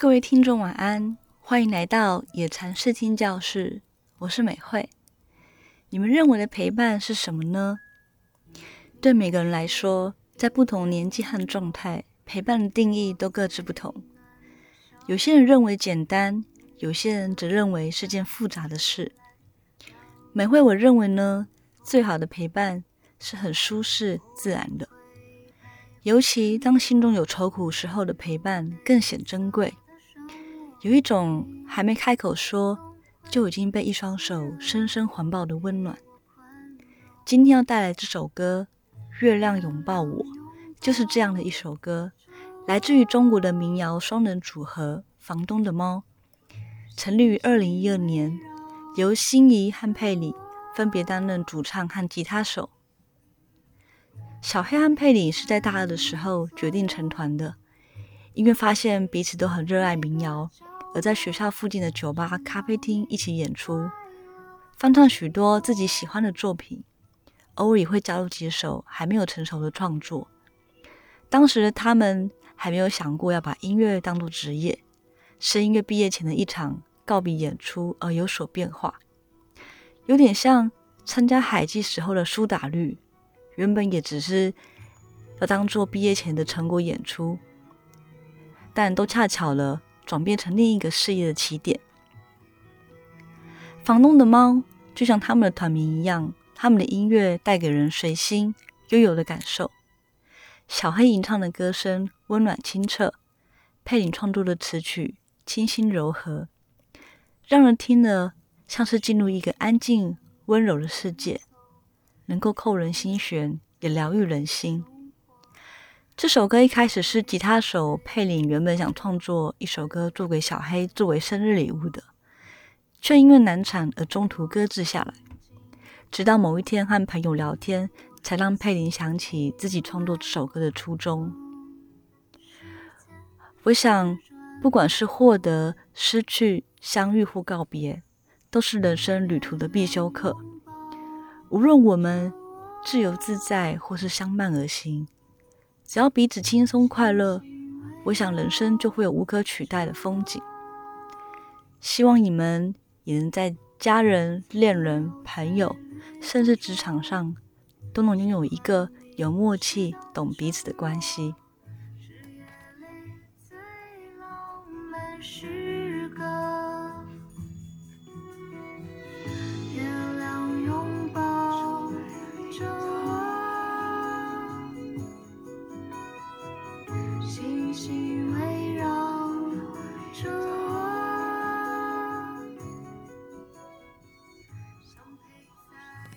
各位听众晚安，欢迎来到野禅视听教室，我是美惠。你们认为的陪伴是什么呢？对每个人来说，在不同年纪和状态，陪伴的定义都各自不同。有些人认为简单，有些人则认为是件复杂的事。美惠，我认为呢，最好的陪伴是很舒适自然的。尤其当心中有愁苦时候的陪伴更显珍贵，有一种还没开口说就已经被一双手深深环抱的温暖。今天要带来这首歌《月亮拥抱我》，就是这样的一首歌，来自于中国的民谣双人组合房东的猫，成立于二零一二年，由心仪和佩里分别担任主唱和吉他手。小黑和佩里是在大二的时候决定成团的，因为发现彼此都很热爱民谣，而在学校附近的酒吧、咖啡厅一起演出，翻唱许多自己喜欢的作品，偶尔也会加入几首还没有成熟的创作。当时的他们还没有想过要把音乐当作职业，是音乐毕业前的一场告别演出而有所变化，有点像参加海记时候的苏打绿。原本也只是要当做毕业前的成果演出，但都恰巧了，转变成另一个事业的起点。房东的猫就像他们的团名一样，他们的音乐带给人随心悠游的感受。小黑吟唱的歌声温暖清澈，佩林创作的词曲清新柔和，让人听了像是进入一个安静温柔的世界。能够扣人心弦，也疗愈人心。这首歌一开始是吉他手佩林原本想创作一首歌做给小黑作为生日礼物的，却因为难产而中途搁置下来。直到某一天和朋友聊天，才让佩林想起自己创作这首歌的初衷。我想，不管是获得、失去、相遇或告别，都是人生旅途的必修课。无论我们自由自在，或是相伴而行，只要彼此轻松快乐，我想人生就会有无可取代的风景。希望你们也能在家人、恋人、朋友，甚至职场上，都能拥有一个有默契、懂彼此的关系。是泪最浓